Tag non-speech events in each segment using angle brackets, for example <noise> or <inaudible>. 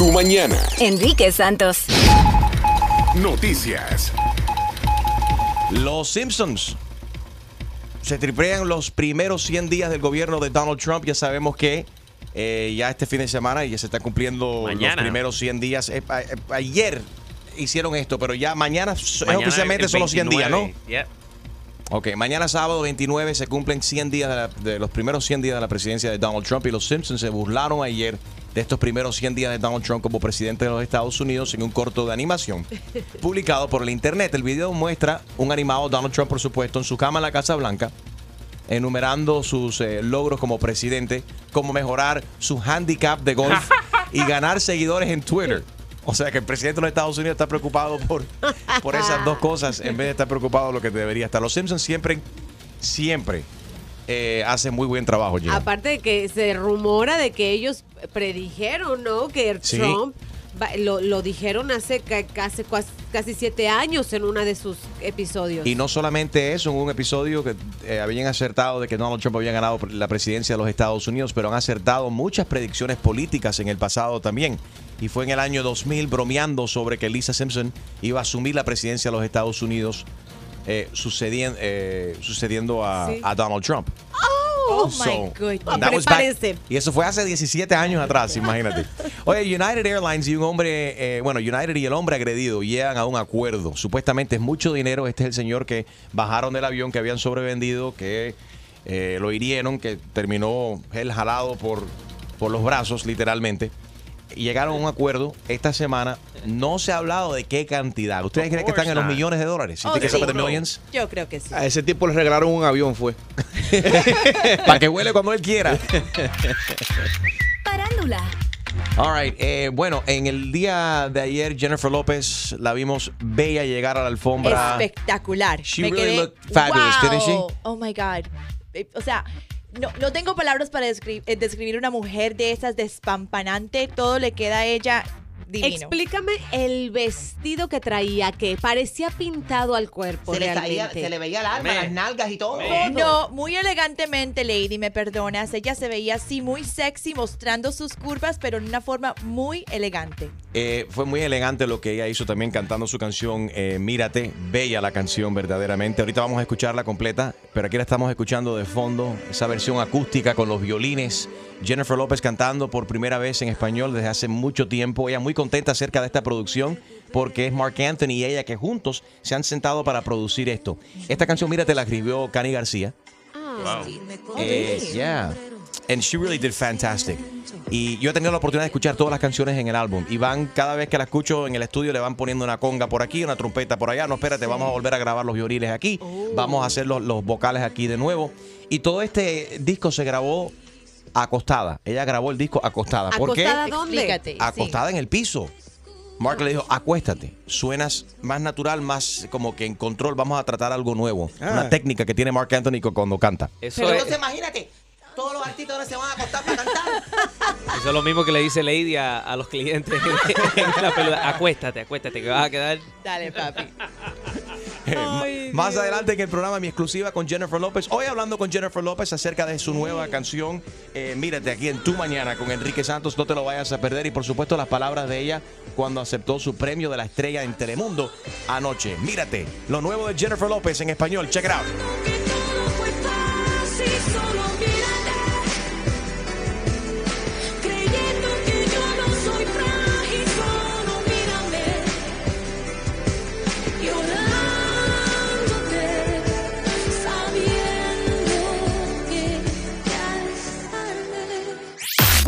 tu mañana. Enrique Santos. Noticias. Los Simpsons se tripean los primeros 100 días del gobierno de Donald Trump. Ya sabemos que eh, ya este fin de semana ya se están cumpliendo Mañana. los primeros 100 días. Eh, a- eh, ayer hicieron esto, pero ya mañana, Mañana oficialmente son los 100 días, ¿no? 29. Yeah. Ok, mañana sábado 29 se cumplen 100 días de, la- de los primeros 100 días de la presidencia de Donald Trump y los Simpsons se burlaron ayer de estos primeros 100 días de Donald Trump como presidente de los Estados Unidos en un corto de animación <laughs> publicado por el internet. El video muestra un animado Donald Trump, por supuesto, en su cama en la Casa Blanca, enumerando sus eh, logros como presidente, como mejorar su handicap de golf <laughs> y ganar seguidores en Twitter. O sea que el presidente de los Estados Unidos está preocupado por, por esas dos cosas en vez de estar preocupado por lo que debería estar. Los Simpsons siempre, siempre eh, hacen muy buen trabajo, Gina. Aparte de que se rumora de que ellos predijeron, ¿no? Que Sí. Trump lo, lo dijeron hace ca- casi, casi siete años en uno de sus episodios. Y no solamente eso, en un episodio que eh, habían acertado de que Donald Trump había ganado la presidencia de los Estados Unidos, pero han acertado muchas predicciones políticas en el pasado también. Y fue en el año 2000 bromeando sobre que Lisa Simpson iba a asumir la presidencia de los Estados Unidos eh, eh, sucediendo a, Sí. a Donald Trump. Oh, my So, goodness. back- y eso fue hace 17 años atrás, imagínate. <laughs> Oye, United Airlines y un hombre, eh, bueno, United y el hombre agredido llegan a un acuerdo. Supuestamente es mucho dinero. Este es el señor que bajaron del avión, que habían sobrevendido, que eh, lo hirieron, que terminó él jalado por, por los brazos, literalmente. Y llegaron a un acuerdo esta semana. No se ha hablado de qué cantidad. ¿Ustedes Of creen que están en los millones de dólares? Oh, ¿Think it's up sí. millions? Yo creo que sí. A ese tipo le regalaron un avión, fue. <laughs> Para que huele cuando él quiera. <laughs> Parándula. All right. eh, bueno, en el día de ayer, Jennifer López la vimos bella llegar a la alfombra. Espectacular. She Me really quedé, looked fabulous, wow. didn't she? Oh my God. Eh, O sea, no, no tengo palabras para descri- eh, describir una mujer de esas despampanante. Todo le queda a ella divino. Explícame el vestido que traía, que parecía pintado al cuerpo Se le, se veía el alma, las nalgas y todo. Me. No, muy elegantemente, Lady, me perdonas. Ella se veía así muy sexy, mostrando sus curvas, pero en una forma muy elegante. Eh, fue muy elegante lo que ella hizo también cantando su canción eh, Mírate. Bella la canción verdaderamente. Ahorita vamos a escucharla completa, pero aquí la estamos escuchando de fondo, esa versión acústica con los violines. Jennifer López cantando por primera vez en español desde hace mucho tiempo. Ella muy contenta acerca de esta producción porque es Mark Anthony y ella que juntos se han sentado para producir esto. Esta canción, Mírate, la escribió Cani García. Ah, Eh, yeah. And she really did fantastic. Y yo he tenido la oportunidad de escuchar todas las canciones en el álbum. Y van, cada vez que la escucho en el estudio, le van poniendo una conga por aquí, una trompeta por allá. No, espérate, vamos a volver a grabar los violines aquí. Vamos a hacer los, los vocales aquí de nuevo. Y todo este disco se grabó acostada. Ella grabó el disco acostada. ¿Por qué? ¿Acostada dónde? Explícate. sí. acostada en el piso. Mark le dijo, acuéstate, suenas más natural, más como que en control, vamos a tratar algo nuevo. Ah. Una técnica que tiene Mark Anthony cu- cuando canta. Eso, Pero es, entonces imagínate, todos los artistas ahora se van a acostar para cantar. <laughs> eso es lo mismo que le dice Lady a, a los clientes <laughs> en la peluda. Acuéstate, acuéstate, que vas a quedar. Dale, papi. Eh, Ay, Más Dios. adelante en el programa mi exclusiva con Jennifer López. Hoy hablando con Jennifer López acerca de su nueva canción. eh, mírate aquí en Tu Mañana con Enrique Santos. No te lo vayas a perder. Y por supuesto las palabras de ella cuando aceptó su premio de la estrella en Telemundo anoche. Mírate. Lo nuevo de Jennifer López en español. Check it out.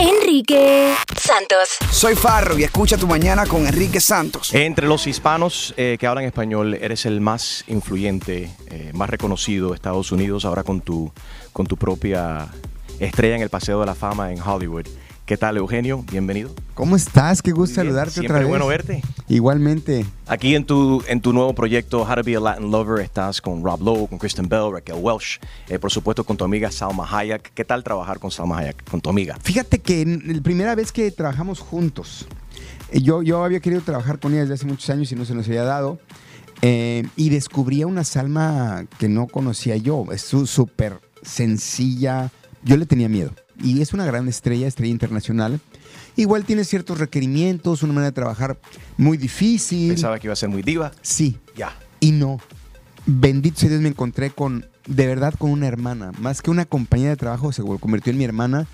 Enrique Santos. Soy Farro y escucha tu mañana con Enrique Santos. Entre los hispanos eh, que hablan español, eres el más influyente, eh, más reconocido de Estados Unidos, ahora con tu, con tu propia estrella en el Paseo de la Fama en Hollywood. ¿Qué tal, Eugenio? Bienvenido. ¿Cómo estás? Qué gusto bien. saludarte Siempre otra vez. bueno verte. Igualmente. Aquí en tu, en tu nuevo proyecto, How to Be a Latin Lover, estás con Rob Lowe, con Kristen Bell, Raquel Welsh, eh, por supuesto con tu amiga Salma Hayek. ¿Qué tal trabajar con Salma Hayek, con tu amiga? Fíjate que la primera vez que trabajamos juntos, eh, yo, yo había querido trabajar con ella desde hace muchos años y no se nos había dado. eh, y descubrí a una Salma que no conocía yo. Es súper sencilla. Yo le tenía miedo. Y es una gran estrella, estrella internacional. igual tiene ciertos requerimientos, una manera de trabajar muy difícil. Pensaba que iba a ser muy diva. Sí. Ya. Y no. Bendito sea Dios, me encontré con, de verdad, con una hermana. Más que una compañera de trabajo, se convirtió en mi hermana.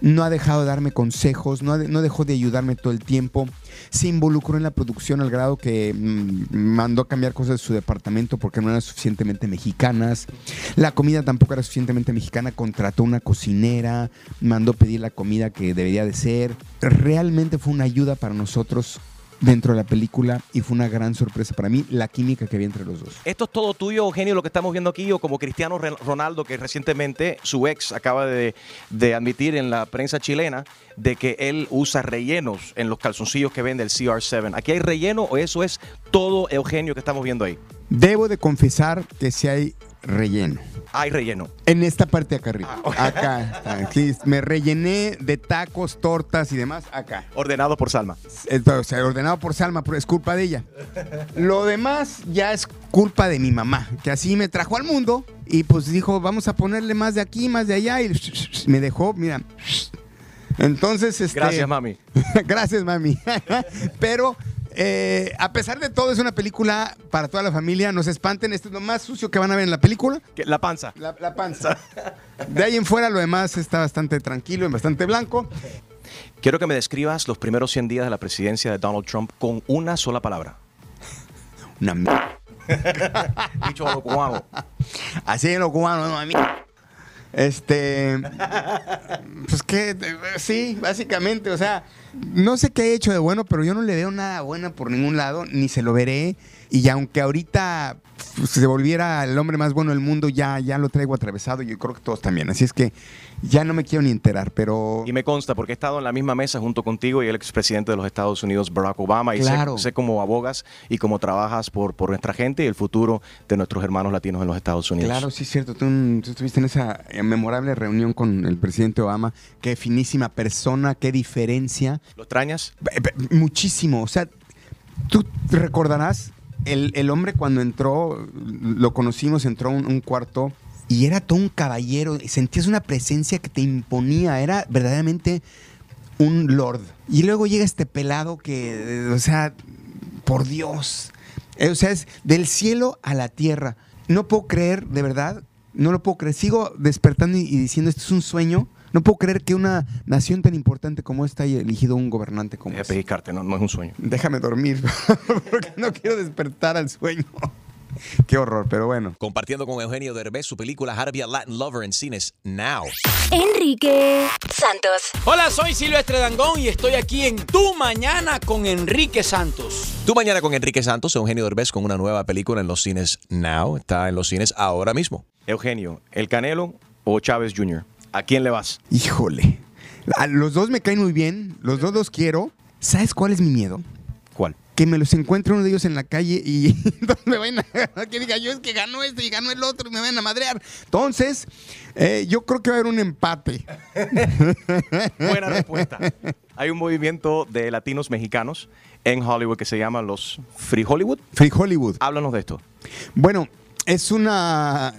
No ha dejado de darme consejos, no, de- no dejó de ayudarme todo el tiempo. Se involucró en la producción al grado que mm, mandó a cambiar cosas de su departamento porque no eran suficientemente mexicanas. La comida tampoco era suficientemente mexicana. Contrató una cocinera, mandó pedir la comida que debería de ser. Realmente fue una ayuda para nosotros dentro de la película y fue una gran sorpresa para mí la química que había entre los dos. ¿Esto es todo tuyo, Eugenio, lo que estamos viendo aquí? O como Cristiano Ronaldo, que recientemente su ex acaba de, de admitir en la prensa chilena de que él usa rellenos en los calzoncillos que vende el CR7. ¿Aquí hay relleno o eso es todo Eugenio que estamos viendo ahí? Debo de confesar que si hay relleno. Hay relleno. En esta parte de acá arriba. Acá. Aquí me rellené de tacos, tortas y demás acá. Ordenado por Salma. Sea, ordenado por Salma, pero es culpa de ella. Lo demás ya es culpa de mi mamá, que así me trajo al mundo y pues dijo, vamos a ponerle más de aquí, más de allá y me dejó, mira. Entonces, este, Gracias, mami. <laughs> Gracias, mami. <laughs> Pero eh, a pesar de todo, es una película para toda la familia. No se espanten, esto es lo más sucio que van a ver en la película. La panza. La, la panza. De ahí en fuera, lo demás está bastante tranquilo y bastante blanco. Quiero que me describas los primeros 100 días de la presidencia de Donald Trump con una sola palabra. Una. <laughs> Dicho a lo cubano. Así en lo cubano, no a mí. Este. Pues que, sí, básicamente, o sea, no sé qué he hecho de bueno, pero yo no le veo nada bueno por ningún lado, ni se lo veré. Y aunque ahorita pues, se volviera el hombre más bueno del mundo, ya, ya lo traigo atravesado y yo creo que todos también. Así es que ya no me quiero ni enterar, pero. Y me consta porque he estado en la misma mesa junto contigo y el expresidente de los Estados Unidos, Barack Obama, y sé- Claro. sé, cómo abogas y cómo trabajas por, por nuestra gente y el futuro de nuestros hermanos latinos en los Estados Unidos. Claro, sí es cierto. Tú, tú estuviste en esa eh, memorable reunión con el presidente Obama. Qué finísima persona, qué diferencia. ¿Lo extrañas? Muchísimo. O sea, tú recordarás, el, el hombre cuando entró, lo conocimos, entró a un, cuarto y era todo un caballero. Sentías una presencia que te imponía. Era verdaderamente un lord. Y luego llega este pelado que, eh, o sea, por Dios. Eh, O sea, es del cielo a la tierra. No puedo creer, de verdad, no lo puedo creer. Sigo despertando y diciendo, esto es un sueño. No puedo creer que una nación tan importante como esta haya elegido un gobernante como este. pellizcarte, no, no es un sueño. Déjame dormir, <laughs> porque no quiero despertar al sueño. <laughs> Qué horror, pero bueno. Compartiendo con Eugenio Derbez su película How to Be a Latin Lover en cines now. Enrique Santos. Hola, soy Silvestre Dangón y estoy aquí en Tu Mañana con Enrique Santos. Tu mañana con Enrique Santos, Eugenio Derbez con una nueva película en los cines now. Está en los cines ahora mismo. Eugenio, ¿El Canelo o Chávez Jr.? ¿A quién le vas? Híjole. A los dos me caen muy bien, los dos los quiero. ¿Sabes cuál es mi miedo? ¿Cuál? Que me los encuentre uno de ellos en la calle y <laughs> me vayan a... Que diga yo es que ganó este y ganó el otro y me van a madrear. Entonces, eh, yo creo que va a haber un empate. <laughs> Buena respuesta. <laughs> Hay un movimiento de latinos mexicanos en Hollywood que se llama los Free Hollywood. Free Hollywood. Háblanos de esto. Bueno, es una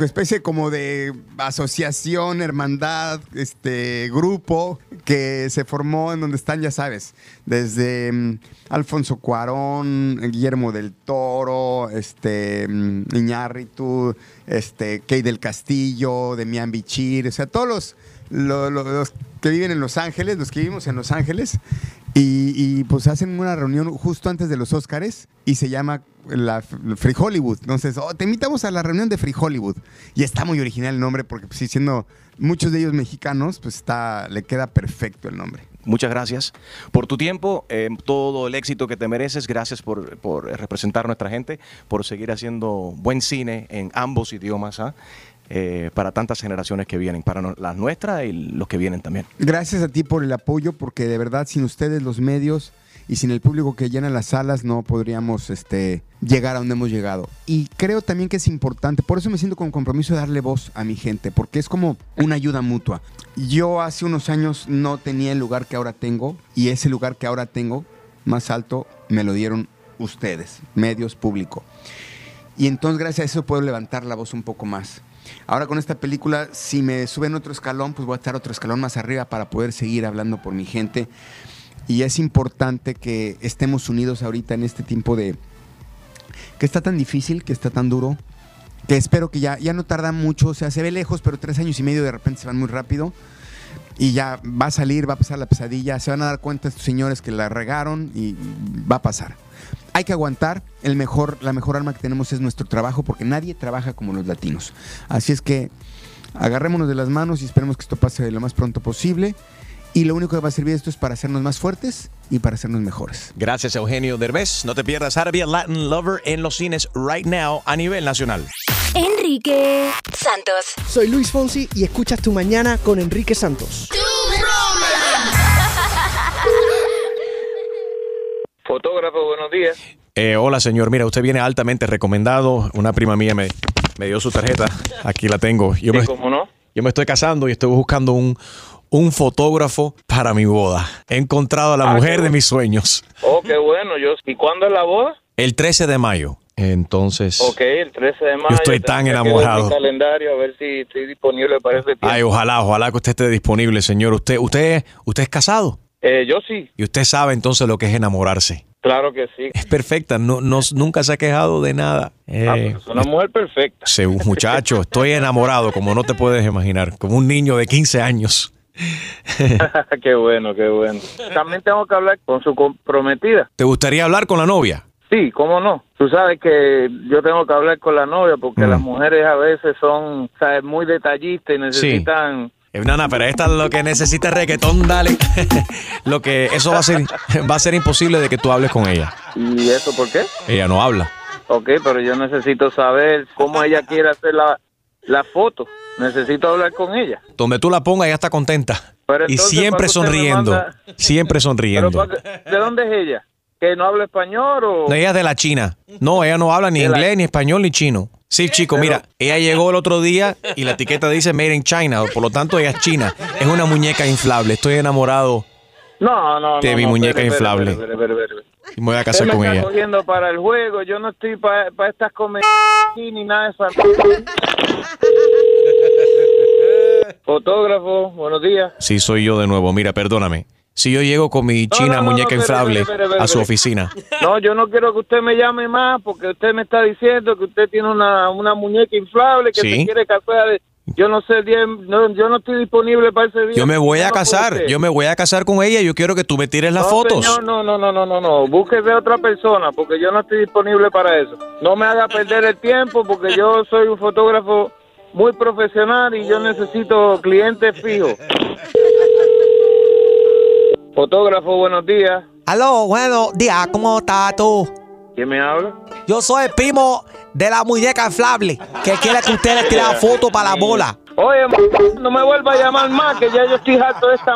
especie como de asociación, hermandad, este grupo que se formó en donde están, ya sabes, desde mm, Alfonso Cuarón, Guillermo del Toro, este mm, Iñárritu, este Key del Castillo, Demián Bichir, o sea, todos los, lo- lo- los que viven en Los Ángeles, los que vivimos en Los Ángeles, y, pues hacen una reunión justo antes de los Óscares y se llama la Free Hollywood. Entonces, oh, te invitamos a la reunión de Free Hollywood. Y está muy original el nombre porque, pues, siendo muchos de ellos mexicanos, pues está, le queda perfecto el nombre. Muchas gracias por tu tiempo, eh, todo el éxito que te mereces. Gracias por, por representar a nuestra gente, por seguir haciendo buen cine en ambos idiomas ¿ah? Eh, para tantas generaciones que vienen, para no- las nuestras y los que vienen también. Gracias a ti por el apoyo, porque de verdad, sin ustedes, los medios y sin el público que llena las salas, no podríamos este, llegar a donde hemos llegado. Y creo también que es importante, por eso me siento con compromiso de darle voz a mi gente, porque es como una ayuda mutua. Yo hace unos años no tenía el lugar que ahora tengo, y ese lugar que ahora tengo, más alto, me lo dieron ustedes, medios, público. Y entonces gracias a eso puedo levantar la voz un poco más. Ahora con esta película, si me suben otro escalón, pues voy a estar otro escalón más arriba para poder seguir hablando por mi gente. Y es importante que estemos unidos ahorita en este tiempo de... que está tan difícil, que está tan duro, que espero que ya, ya no tarda mucho, o sea, se ve lejos, pero tres años y medio de repente se van muy rápido. Y ya va a salir, va a pasar la pesadilla, se van a dar cuenta estos señores que la regaron y va a pasar. Hay que aguantar, el mejor, la mejor arma que tenemos es nuestro trabajo, porque nadie trabaja como los latinos. Así es que agarrémonos de las manos y esperemos que esto pase lo más pronto posible. Y lo único que va a servir esto es para hacernos más fuertes y para hacernos mejores. Gracias, Eugenio Derbez. No te pierdas How to be a Latin Lover en los cines right now a nivel nacional. Enrique Santos. Soy Luis Fonsi y escuchas Tu Mañana con Enrique Santos. Fotógrafo, buenos días. Eh, hola, señor. Mira, usted viene altamente recomendado. Una prima mía me, me dio su tarjeta. Aquí la tengo. Yo, Sí, me, cómo no. yo me estoy casando y estoy buscando un, un fotógrafo para mi boda. He encontrado a la Ah, mujer de mis sueños. Oh, qué bueno. Yo, ¿Y cuándo es la boda? El 13 de mayo. Entonces, Ok, el 13 de mayo. Yo estoy tan enamorado. calendario a ver si estoy disponible para ese tiempo. ay, ojalá, ojalá que usted esté disponible, señor. Usted, usted, usted es casado Eh, yo sí, y usted sabe entonces lo que es enamorarse. claro que sí. Es perfecta, no, no- nunca se ha quejado de nada. Eh, Ah, pues es una mujer perfecta. se- muchacho, estoy enamorado, como no te puedes imaginar, como un niño de 15 años. <laughs> qué bueno, qué bueno. También tengo que hablar con su comprometida. ¿Te gustaría hablar con la novia? Sí, cómo no. Tú sabes que yo tengo que hablar con la novia porque Mm. las mujeres a veces son, sabes, muy detallistas y necesitan... Eh, No, no, pero esta lo que necesita es reggaetón, dale. <laughs> lo que eso va a ser va a ser imposible de que tú hables con ella. ¿Y eso por qué? Ella no habla. Ok, pero yo necesito saber cómo ella quiere hacer la, la foto. Necesito hablar con ella. Donde tú la pongas, ella está contenta. Pero y siempre ¿para qué usted me sonriendo. manda- Siempre sonriendo. ¿para qué- ¿De dónde es ella? ¿Que no habla español o...? Ella es de la China. No, ella no habla ni la- inglés, ni español, ni chino. Sí, chico, mira, ella llegó el otro día y la etiqueta dice Made in China, por lo tanto ella es china. Es una muñeca inflable. Estoy enamorado No, no, no. de mi no, muñeca inflable. y me voy a casar me con está ella. cogiendo para el juego. Yo no estoy para estas comedias ni nada de eso. <laughs> Fotógrafo, buenos días. Sí, soy yo de nuevo. Mira, perdóname. Si yo llego con mi china no, no, muñeca no, inflable espere, espere, a su oficina, <laughs> No, yo no quiero que usted me llame más porque usted me está diciendo que usted tiene una, una muñeca inflable que Sí. se quiere casar. Yo no sé, yo no estoy disponible para ese día. yo me voy a casar. Yo me voy a casar con ella y yo quiero que tú me tires las no, fotos. Señor, no, no, no, no, no, no. Búsquese a otra persona porque yo no estoy disponible para eso. No me haga perder el tiempo porque yo soy un fotógrafo muy profesional y yo necesito clientes fijos. Fotógrafo, buenos días. Aló, buenos días, ¿cómo estás tú? ¿Quién me habla? Yo soy el primo de la muñeca inflable que quiere que usted le tire la foto para la bola. Oye, no me vuelva a llamar más, que ya yo estoy harto de esta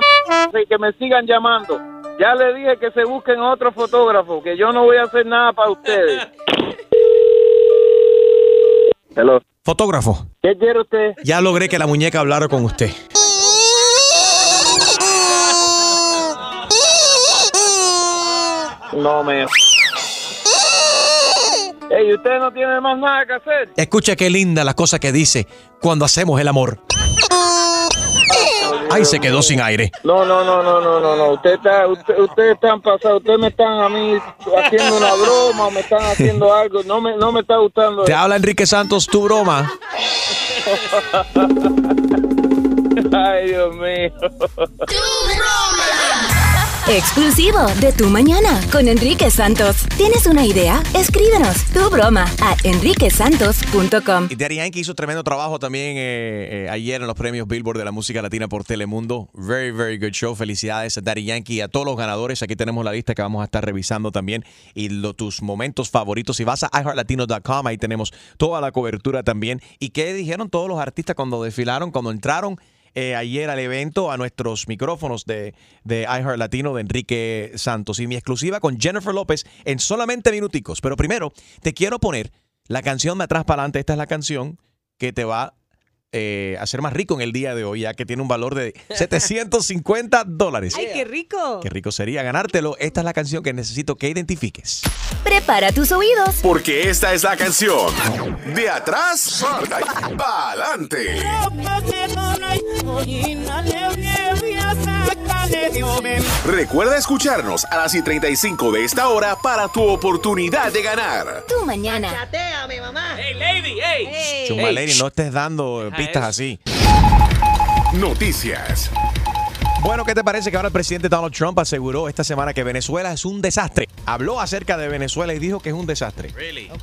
m- y que me sigan llamando. Ya le dije que se busquen otro fotógrafo, que yo no voy a hacer nada para ustedes. Hello. Fotógrafo, ¿Qué quiere usted? ya logré que la muñeca hablara con usted. No me... Ey, ¿usted no tiene más nada que hacer? Escucha qué linda la cosa que dice cuando hacemos el amor. Ay, se quedó sin aire. No, no, no, no, no, no, no. Usted está, usted, ustedes están pasados. Ustedes me están a mí haciendo una broma o me están haciendo algo. No me, no me está gustando. Te habla Enrique Santos, tu broma. <laughs> Ay, Dios mío. Exclusivo de Tu Mañana con Enrique Santos. ¿Tienes una idea? Escríbenos tu broma a enriquesantos.com. Y Daddy Yankee hizo tremendo trabajo también eh, eh, ayer en los premios Billboard de la música latina por Telemundo. Very, very good show. Felicidades a Daddy Yankee y a todos los ganadores. Aquí tenemos la lista que vamos a estar revisando también. Y lo- tus momentos favoritos. Si vas a iHeartLatino.com, ahí tenemos toda la cobertura también. ¿Y qué dijeron todos los artistas cuando desfilaron, cuando entraron? Eh, ayer al evento a nuestros micrófonos de, de iHeart Latino de Enrique Santos y mi exclusiva con Jennifer López en solamente minuticos. Pero primero te quiero poner la canción de atrás para adelante. Esta es la canción que te va eh, a ser más rico en el día de hoy, ya que tiene un valor de 750 <laughs> dólares. ¡Ay, qué rico! Qué rico sería ganártelo. Esta es la canción que necesito que identifiques. Prepara tus oídos. Porque esta es la canción de atrás para adelante. Recuerda escucharnos a las y 35 de esta hora para tu oportunidad de ganar. Tu mañana. Chateame, mamá. ¡Hey, lady! ¡Hey! Chumaleri, no estés dando pistas así. Noticias. Bueno, ¿qué te parece que ahora el presidente Donald Trump aseguró esta semana que Venezuela es un desastre? Habló acerca de Venezuela y dijo que es un desastre.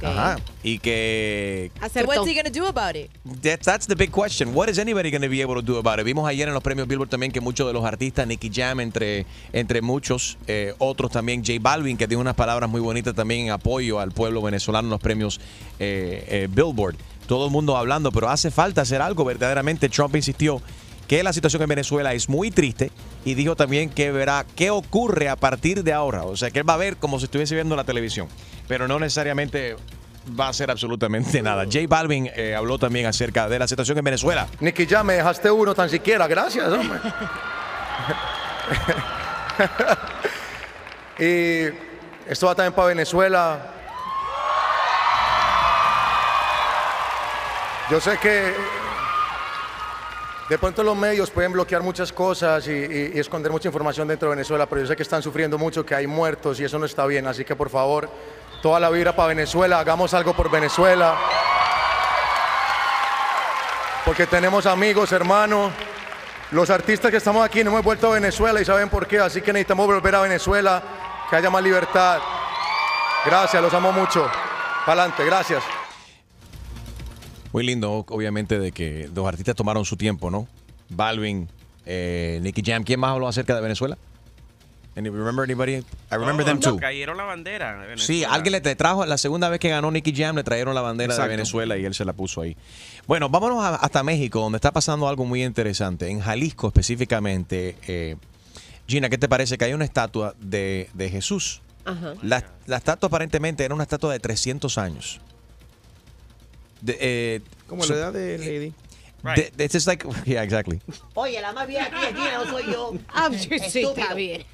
Ajá. Y que So what's he gonna do about it? That- that's the big question. What is anybody going to be able to do about it? Vimos ayer en los premios Billboard también que muchos de los artistas, Nicky Jam entre, entre muchos, eh, otros también, J Balvin, que tiene unas palabras muy bonitas también en apoyo al pueblo venezolano en los premios eh, eh, Billboard. Todo el mundo hablando, pero hace falta hacer algo. Verdaderamente Trump insistió que la situación en Venezuela es muy triste y dijo también que verá qué ocurre a partir de ahora. O sea, que él va a ver como si estuviese viendo la televisión, pero no necesariamente va a hacer absolutamente nada. J Balvin eh, habló también acerca de la situación en Venezuela. Nicky, ya me dejaste uno tan siquiera, gracias, hombre. <laughs> y esto va también para Venezuela. Yo sé que de pronto los medios pueden bloquear muchas cosas y, esconder mucha información dentro de Venezuela, pero yo sé que están sufriendo mucho, que hay muertos y eso no está bien. Así que por favor, toda la vibra para Venezuela, hagamos algo por Venezuela. Porque tenemos amigos, hermanos. Los artistas que estamos aquí no hemos vuelto a Venezuela y saben por qué, así que necesitamos volver a Venezuela, que haya más libertad. Gracias, los amo mucho. Para adelante, gracias. Muy lindo, obviamente, de que los artistas tomaron su tiempo, ¿no? Balvin, eh, Nicky Jam. ¿Quién más habló acerca de Venezuela? Any, remember anybody? I remember them too. Cayeron la bandera. de Sí, alguien le trajo, la segunda vez que ganó Nicky Jam, le trajeron la bandera Exacto. de Venezuela y él se la puso ahí. Bueno, vámonos a- hasta México, donde está pasando algo muy interesante. En Jalisco específicamente, eh, Gina, ¿qué te parece que hay una estatua de, de Jesús? Ajá. La, la estatua aparentemente era una estatua de 300 años. De, eh, Como so- la edad de Lady. de- it's just like, <laughs> yeah, exactly. Oye, la más vieja aquí es Gina, no soy yo. Ah, sí, Estúpido. está bien.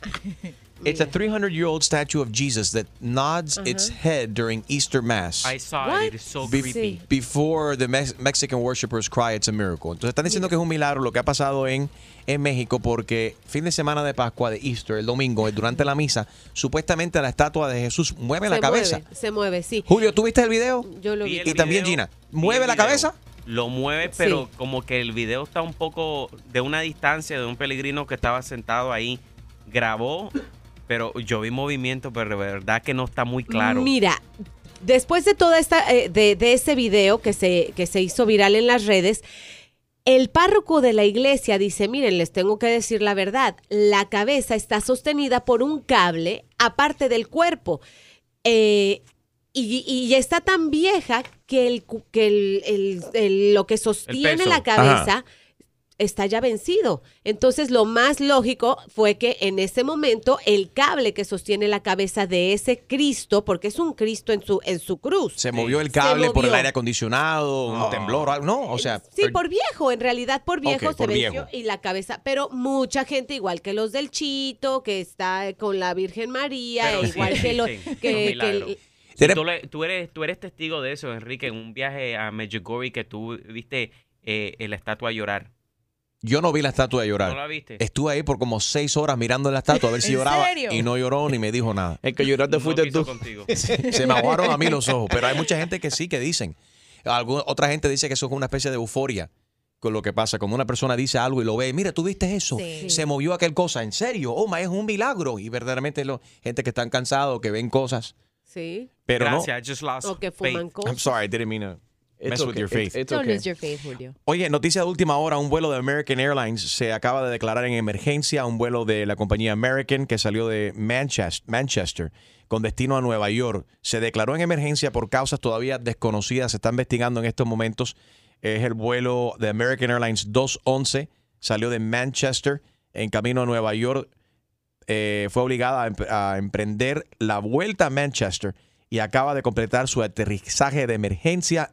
It's a 300-year-old statue of Jesus that nods its head during Easter Mass. I saw What? it. It's so Be- creepy. Before the Mex- Mexican worshippers cry it's a miracle. Entonces están diciendo que es un milagro lo que ha pasado en, en México porque fin de semana de Pascua, de Easter, el domingo, durante la misa, supuestamente la estatua de Jesús mueve la se cabeza. Mueve, se mueve, sí. Julio, ¿tú viste el video? Yo lo vi. Vi Y también video, Gina, vi ¿mueve la video. cabeza? Lo mueve, Sí. pero como que el video está un poco de una distancia de un peregrino que estaba sentado ahí. Grabó, pero yo vi movimiento, pero de verdad que no está muy claro. Mira, después de toda esta, eh, de, de ese video que se, que se hizo viral en las redes, el párroco de la iglesia dice, miren, les tengo que decir la verdad, la cabeza está sostenida por un cable aparte del cuerpo. Eh, y, y está tan vieja que, el, que el- el- el- lo que sostiene la cabeza Ajá. Está ya vencido. Entonces lo más lógico fue que en ese momento el cable que sostiene la cabeza de ese Cristo, porque es un Cristo en su, en su cruz. Se movió el cable por el aire acondicionado, un temblor, algo. No, o sea. Sí, por viejo, en realidad por viejo se por venció viejo. y la cabeza, pero mucha gente, igual que los del Chito, que está con la Virgen María, Pero sí, igual que los sí, que, un que milagro. el- Sí, tú, le- tú eres, tú eres testigo de eso, Enrique, en un viaje a Medjugorje que tú viste eh, la estatua llorar. Yo no vi la estatua de llorar. ¿No la viste? Estuve ahí por como seis horas mirando la estatua a ver <laughs> si ¿En lloraba serio? y no lloró ni me dijo nada. El que lloraste fuiste tú. <laughs> Se me aguaron a mí los ojos, pero hay mucha gente que sí que dicen. Algu- otra gente dice que eso es una especie de euforia con lo que pasa. Cuando una persona dice algo y lo ve, mira, tú viste eso, Sí. se movió aquel cosa, en serio, oh, ma, es un milagro. Y verdaderamente lo, gente que están cansados, que ven cosas, Sí. pero Gracias, I just lost O que fuman no. cosas. I'm sorry, I didn't mean to mess It's with okay, your faith. it's- it's Don't okay. lose your faith, Julio. Oye, noticia de última hora, un vuelo de American Airlines se acaba de declarar en emergencia, un vuelo de la compañía American que salió de Manchester, Manchester con destino a Nueva York. Se declaró en emergencia por causas todavía desconocidas, se está investigando en estos momentos. Es el vuelo de American Airlines 211, salió de Manchester en camino a Nueva York. Eh, fue obligada a, a emprender la vuelta a Manchester y acaba de completar su aterrizaje de emergencia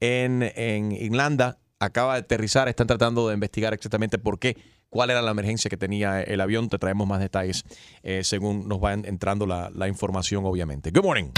en, en Irlanda acaba de aterrizar. Están tratando de investigar exactamente por qué, cuál era la emergencia que tenía el avión. Te traemos más detalles eh, según nos va entrando la, la información, obviamente. Good morning.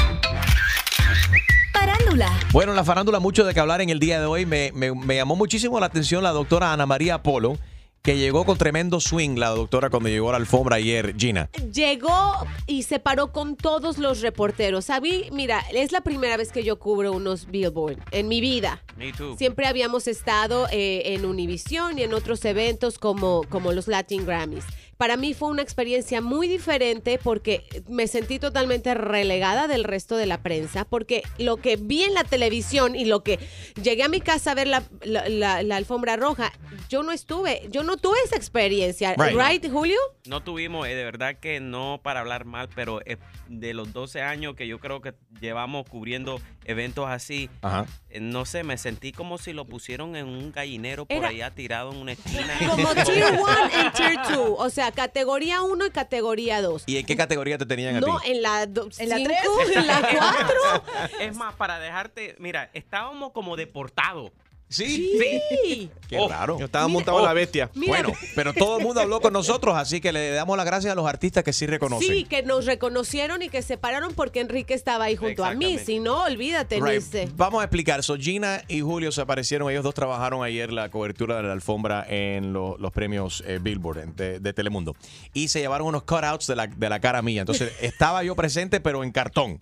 Farándula. Bueno, la farándula, mucho de que hablar en el día de hoy. Me, me- me llamó muchísimo la atención la doctora Ana María Polo, que llegó con tremendo swing, la doctora, cuando llegó a la alfombra ayer, Gina. Llegó y se paró con todos los reporteros. A mí, mira, es la primera vez que yo cubro unos Billboard en mi vida. Me too. Siempre habíamos estado eh, en Univision y en otros eventos como, como los Latin Grammys. Para mí fue una experiencia muy diferente porque me sentí totalmente relegada del resto de la prensa, porque lo que vi en la televisión y lo que llegué a mi casa a ver la, la- la- la alfombra roja, yo no estuve, yo no tuve esa experiencia. Right. Right, Julio? No tuvimos, eh, de verdad que no para hablar mal, pero eh, de los 12 años que yo creo que llevamos cubriendo eventos así, Ajá. eh, no sé, me sentí como si lo pusieron en un gallinero por Era- allá tirado en una esquina. <laughs> Como <laughs> Tier 1 y Tier 2, o sea, categoría 1 y categoría 2. ¿Y en qué categoría te tenían a ti? No, en la 5, ¿En la en tres? la 4. Es más, para dejarte, mira, estábamos como deportados. Sí. Sí. Qué raro. Yo estaba montado en la bestia. Bueno, pero todo el mundo habló con nosotros, así que le damos las gracias a los artistas que sí reconocen. Sí, que nos reconocieron y que se pararon porque Enrique estaba ahí junto a mí. Si no, olvídate, Right. Nice. Vamos a explicar. So, Gina y Julio se aparecieron. Ellos dos trabajaron ayer la cobertura de la alfombra en lo- los premios eh, Billboard de, de Telemundo. Y se llevaron unos cutouts de la, de la cara mía. Entonces, <laughs> estaba yo presente, pero en cartón.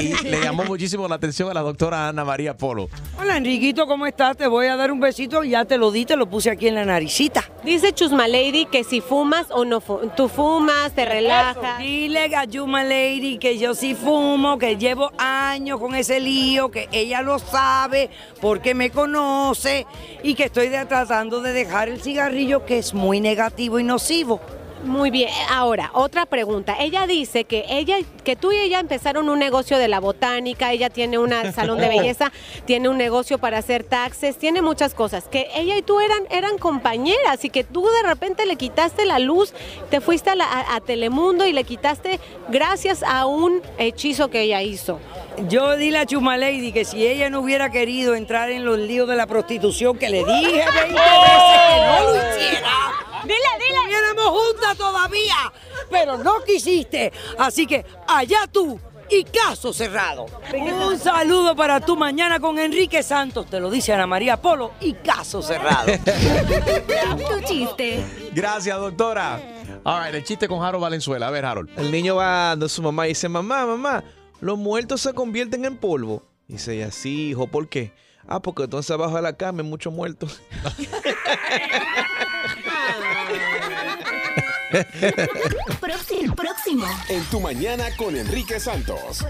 Y le llamó muchísimo la atención a la doctora Ana María Polo. Hola Enriquito, ¿cómo estás? Te voy a dar un besito, ya te lo di, te lo puse aquí en la naricita. Dice Chusma Lady que si fumas o no fumas. Tú fumas, te relajas. Dile a Yuma Lady que yo sí fumo, que llevo años con ese lío, que ella lo sabe porque me conoce y que estoy tratando de dejar el cigarrillo que es muy negativo y nocivo. Muy bien. Ahora, otra pregunta. Ella dice que ella, que tú y ella empezaron un negocio de la botánica, ella tiene un <laughs> salón de belleza, tiene un negocio para hacer taxes, tiene muchas cosas. Que ella y tú eran, eran compañeras y que tú de repente le quitaste la luz, te fuiste a, la- a- a Telemundo y le quitaste gracias a un hechizo que ella hizo. Yo dile a Chuma Lady que si ella no hubiera querido entrar en los líos de la prostitución, que le dije 20 veces que no lo hiciera. Dile, dile. Estuviéramos juntas todavía, pero no quisiste. Así que allá tú y caso cerrado. Un saludo para tu mañana con Enrique Santos, te lo dice Ana María Polo y caso cerrado. <laughs> Tu chiste. Gracias, doctora. All right, el chiste con Harold Valenzuela. A ver, Harold. El niño va a su mamá y dice, mamá, mamá, los muertos se convierten en polvo. Dice ella, sí, hijo, ¿por qué? Ah, porque entonces abajo de la cama hay muchos muertos. <laughs> Próximo. Próximo. En tu mañana con Enrique Santos.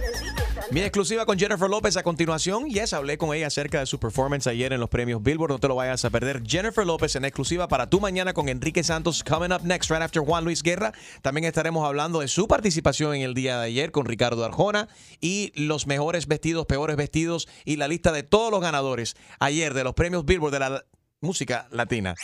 Mi exclusiva con Jennifer López a continuación. Yes, hablé con ella acerca de su performance ayer en los premios Billboard. No te lo vayas a perder. Jennifer López en exclusiva para tu mañana con Enrique Santos. Coming up next, right after Juan Luis Guerra. También estaremos hablando de su participación en el día de ayer con Ricardo Arjona y los mejores vestidos, peores vestidos y la lista de todos los ganadores ayer de los premios Billboard de la música latina.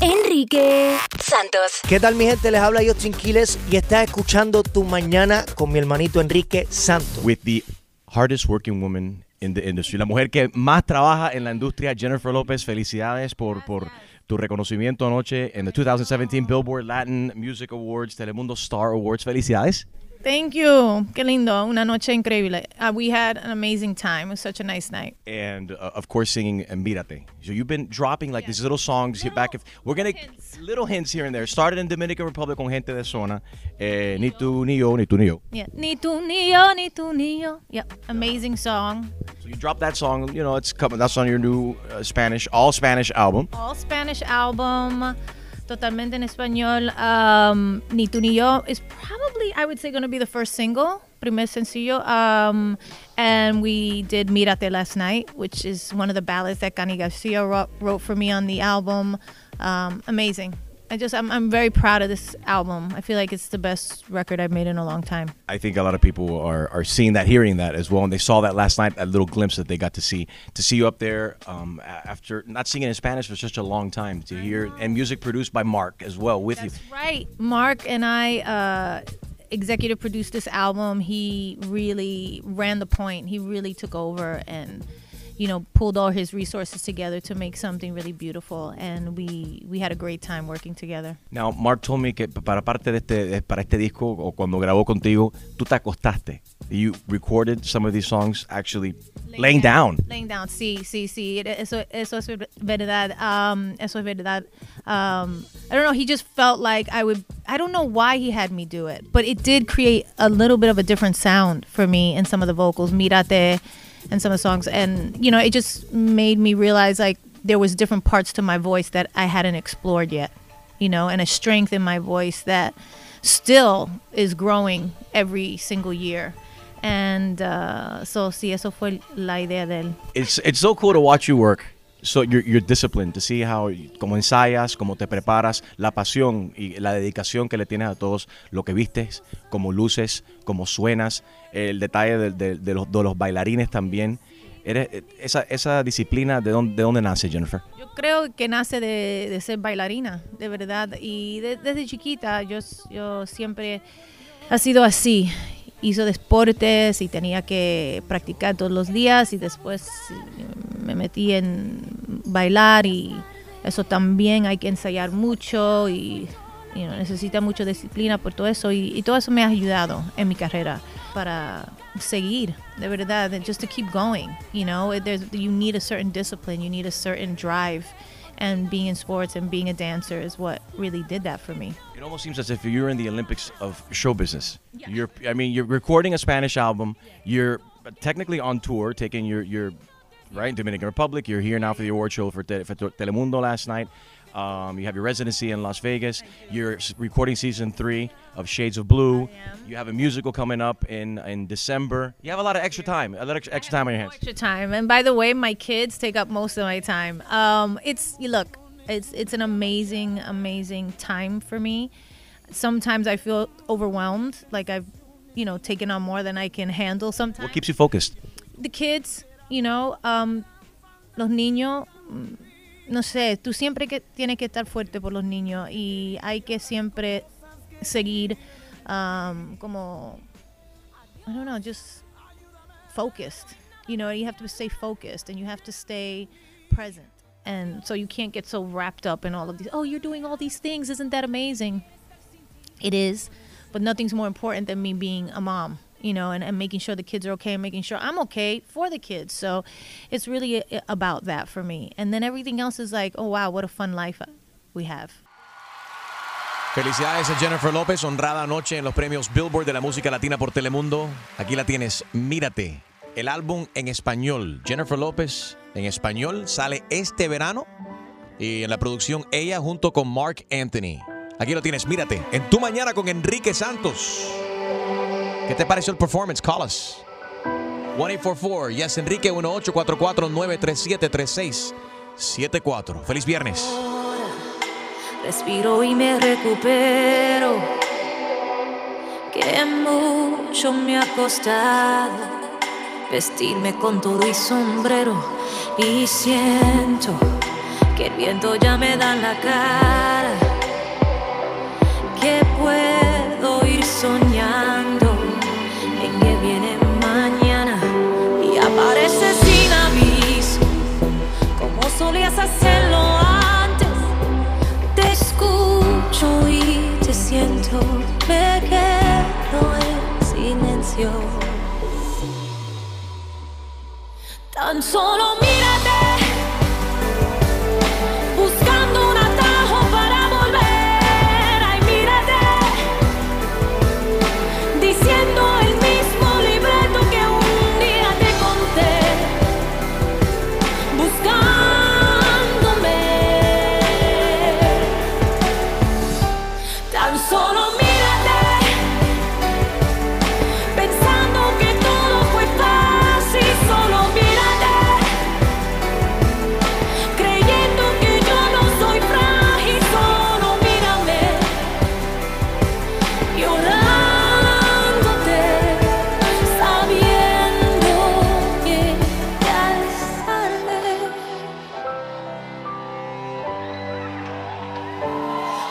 Enrique Santos. ¿Qué tal mi gente? Les habla Justin Quiles y estás escuchando Tu Mañana con mi hermanito Enrique Santos. With the hardest working woman in the industry. La mujer que más trabaja en la industria, Jennifer López. Felicidades por, por tu reconocimiento anoche en the 2017 Billboard Latin Music Awards, Telemundo Star Awards. Felicidades. Thank you. Qué lindo. Una noche increíble. Uh, we had an amazing time. It was such a nice night. And uh, of course, singing Mírate. So you've been dropping like these little songs hit back. If we're gonna little hints here and there. Started in Dominican Republic con gente de zona. Eh, ni tú ni yo, ni tú ni yo. Yeah. Ni tú ni yo, ni tú ni yo. Yep. Amazing song. So you dropped that song. You know, it's coming. That's on your new uh, Spanish, all Spanish album. All Spanish album. Totalmente en español. Um, ni tú ni yo is probably, I would say, going to be the first single. Primer sencillo. Um, and we did Mírate last night, which is one of the ballads that Cani Garcia wrote, wrote for me on the album. Um, amazing. I just, I'm, I'm very proud of this album. I feel like it's the best record I've made in a long time. I think a lot of people are, are seeing that, hearing that as well, and they saw that last night, that little glimpse that they got to see, to see you up there um, after not singing in Spanish for such a long time, to hear and music produced by Mark as well with you. Right. Mark and I uh, executive produced this album. He really ran the point. He really took over and you know, pulled all his resources together to make something really beautiful, and we we had a great time working together. Now, Mark told me que para parte de este, eh, para este disco o cuando grabó contigo, tú te acostaste. You recorded some of these songs actually laying down. Laying down, sí, sí, sí, eso, eso es verdad, um, eso es verdad. Um, I don't know, he just felt like I would, I don't know why he had me do it, but it did create a little bit of a different sound for me in some of the vocals, Mírate, and some of the songs. And, you know, it just made me realize like there was different parts to my voice that I hadn't explored yet, you know, and a strength in my voice that still is growing every single year. And uh, so sí, eso fue la idea de él. It's it's so cool to watch you work. So you're, you're disciplined to see how cómo ensayas, cómo te preparas, la pasión y la dedicación que le tienes a todos lo que vistes, cómo luces, cómo suenas, el detalle de, de- de los, de los bailarines también. Eres, esa, esa disciplina, ¿de dónde, ¿de dónde nace, Jennifer? Yo creo que nace de, ser bailarina, de verdad. Y de- desde chiquita yo, yo siempre ha sido así. Hizo deportes y tenía que practicar todos los días y después eh, me metí en bailar y eso también hay que ensayar mucho y you know, necesita mucha disciplina por todo eso y, y todo eso me ha ayudado en mi carrera para seguir de verdad just to keep going you know there's you need a certain discipline you need a certain drive and being in sports and being a dancer is what really did that for me It almost seems as if you're in the Olympics of show business. You're, I mean, you're recording a Spanish album. You're technically on tour, taking your, your right Dominican Republic. You're here now for the award show for, Te- for Telemundo last night. Um, you have your residency in Las Vegas. You're recording season three of Shades of Blue. You have a musical coming up in in December. You have a lot of extra time, a lot of extra, time on your hands. extra time. And by the way, my kids take up most of my time. Um, it's you look, it's it's an amazing, amazing time for me. Sometimes I feel overwhelmed, like I've, you know, taken on more than I can handle. Sometimes What keeps you focused? the kids, you know, um, los niños, no sé, tú siempre que tienes que estar fuerte por los niños y hay que siempre seguir um, como, I don't know, just focused. You know, you have to stay focused and you have to stay present. And so you can't get so wrapped up in all of these, oh, you're doing all these things. Isn't that amazing? It is, but nothing's more important than me being a mom, you know, and, and making sure the kids are okay and making sure I'm okay for the kids. So it's really a- about that for me. And then everything else is like, oh, wow, what a fun life we have. Felicidades a Jennifer López, honrada anoche en los premios Billboard de la música latina por Telemundo. Aquí la tienes, Mírate, el álbum en español. Jennifer López en español sale este verano y en la producción ella junto con Mark Anthony. Aquí lo tienes, Mírate, en tu mañana con Enrique Santos. ¿Qué te pareció el performance? Call us. 1844, yes, Enrique 1844-937-3674. Feliz viernes. Respiro y me recupero. Que mucho me ha costado vestirme con todo y sombrero. Y siento que el viento ya me da en la cara. Que puedo siento, me quedo en silencio. Tan solo mírate,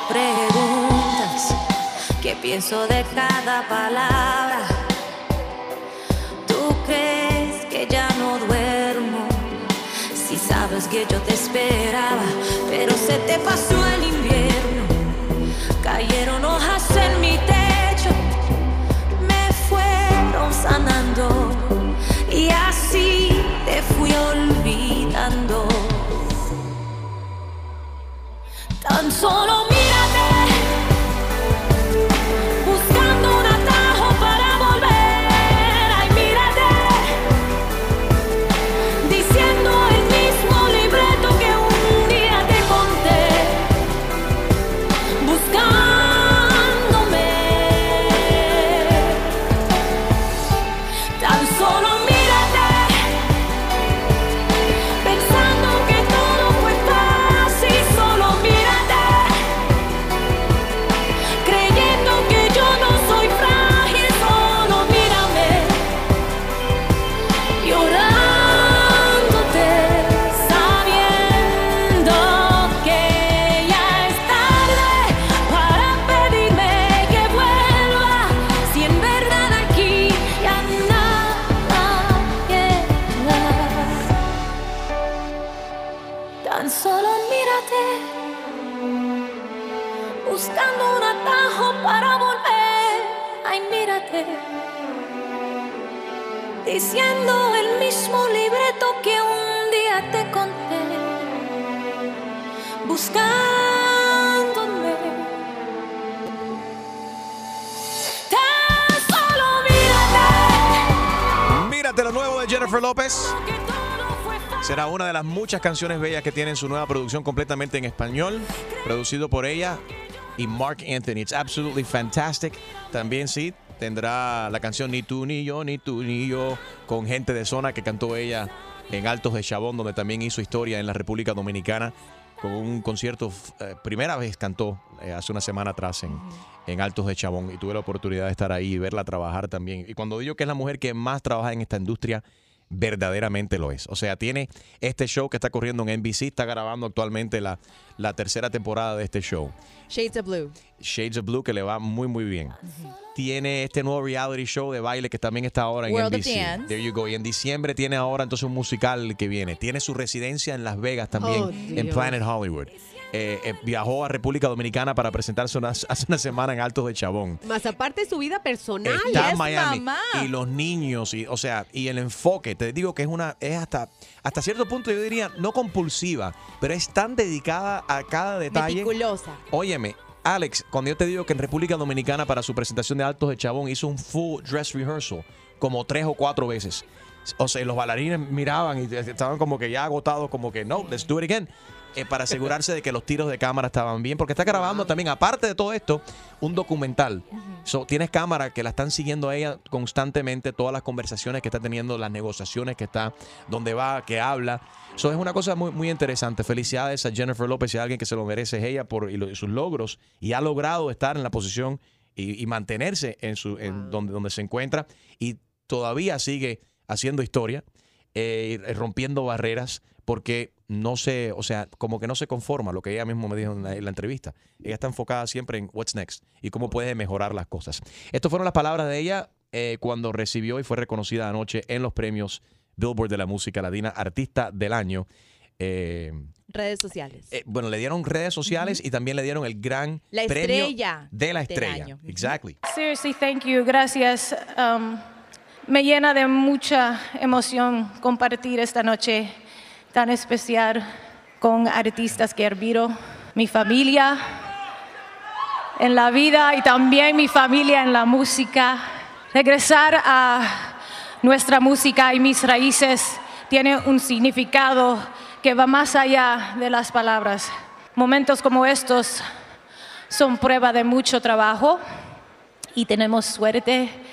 Preguntas que pienso de cada palabra. ¿Tú crees que ya no duermo que yo te esperaba, pero se te pasó el invierno. Cayeron hojas en mi techo, me fueron sanando y así te fui olvidando. Tan solo buscando un atajo para volver. Ay, mírate diciendo el mismo libreto que un día te conté, buscándome. Tan solo mírate. Mírate lo nuevo de Jennifer López. Será una de las muchas canciones bellas que tiene en su nueva producción completamente en español, producido por ella y Mark Anthony. It's absolutely fantastic. También sí, tendrá la canción Ni tú ni yo, ni tú ni yo, con gente de zona que cantó ella en Altos de Chabón, donde también hizo historia en la República Dominicana, con un concierto, eh, primera vez cantó eh, hace una semana atrás en, en Altos de Chabón y tuve la oportunidad de estar ahí y verla trabajar también. Y cuando digo que es la mujer que más trabaja en esta industria, verdaderamente lo es. O sea, tiene este show que está corriendo en NBC, está grabando actualmente la, la tercera temporada de este show. Shades of Blue. Shades of Blue, que le va muy, muy bien. Tiene este nuevo reality show de baile que también está ahora en World of NBC. There you go. Y en diciembre tiene ahora entonces un musical que viene. Tiene su residencia en Las Vegas también, Oh, en. Planet Hollywood. Eh, eh, viajó a República Dominicana para presentarse <laughs> hace una semana en Altos de Chabón. Más aparte su vida personal. Está es en Miami mamá. y los niños y o sea y el enfoque te digo que es una es hasta hasta cierto punto yo diría no compulsiva pero es tan dedicada a cada detalle Meticulosa. óyeme Alex cuando yo te digo que en República Dominicana para su presentación de Altos de Chabón hizo un full dress rehearsal como tres o cuatro veces o sea los bailarines miraban y estaban como que ya agotados como que no let's do it again eh, para asegurarse de que los tiros de cámara estaban bien, porque está grabando también, aparte de todo esto, un documental. So, tienes cámara que la están siguiendo a ella constantemente, todas las conversaciones que está teniendo, las negociaciones que está, donde va, que habla. So, es una cosa muy, muy interesante. Felicidades a Jennifer López y a alguien que se lo merece es ella por y lo- sus logros y ha logrado estar en la posición y, y mantenerse en, su, en donde, donde se encuentra y todavía sigue haciendo historia, eh, rompiendo barreras, porque no se, o sea, como que no se conforma, lo que ella misma me dijo en la, en la entrevista. Ella está enfocada siempre en what's next y cómo puede mejorar las cosas. Estas fueron las palabras de ella eh, cuando recibió y fue reconocida anoche en los premios Billboard de la música latina, artista del año. Eh, Redes sociales. eh, bueno, le dieron redes sociales y también le dieron el gran La premio estrella de la del estrella. año. Exactly. Seriously, thank you. Gracias. Um, me llena de mucha emoción compartir esta noche tan especial con artistas que admiro, mi familia en la vida y también mi familia en la música. Regresar a nuestra música y mis raíces tiene un significado que va más allá de las palabras. Momentos como estos son prueba de mucho trabajo y tenemos suerte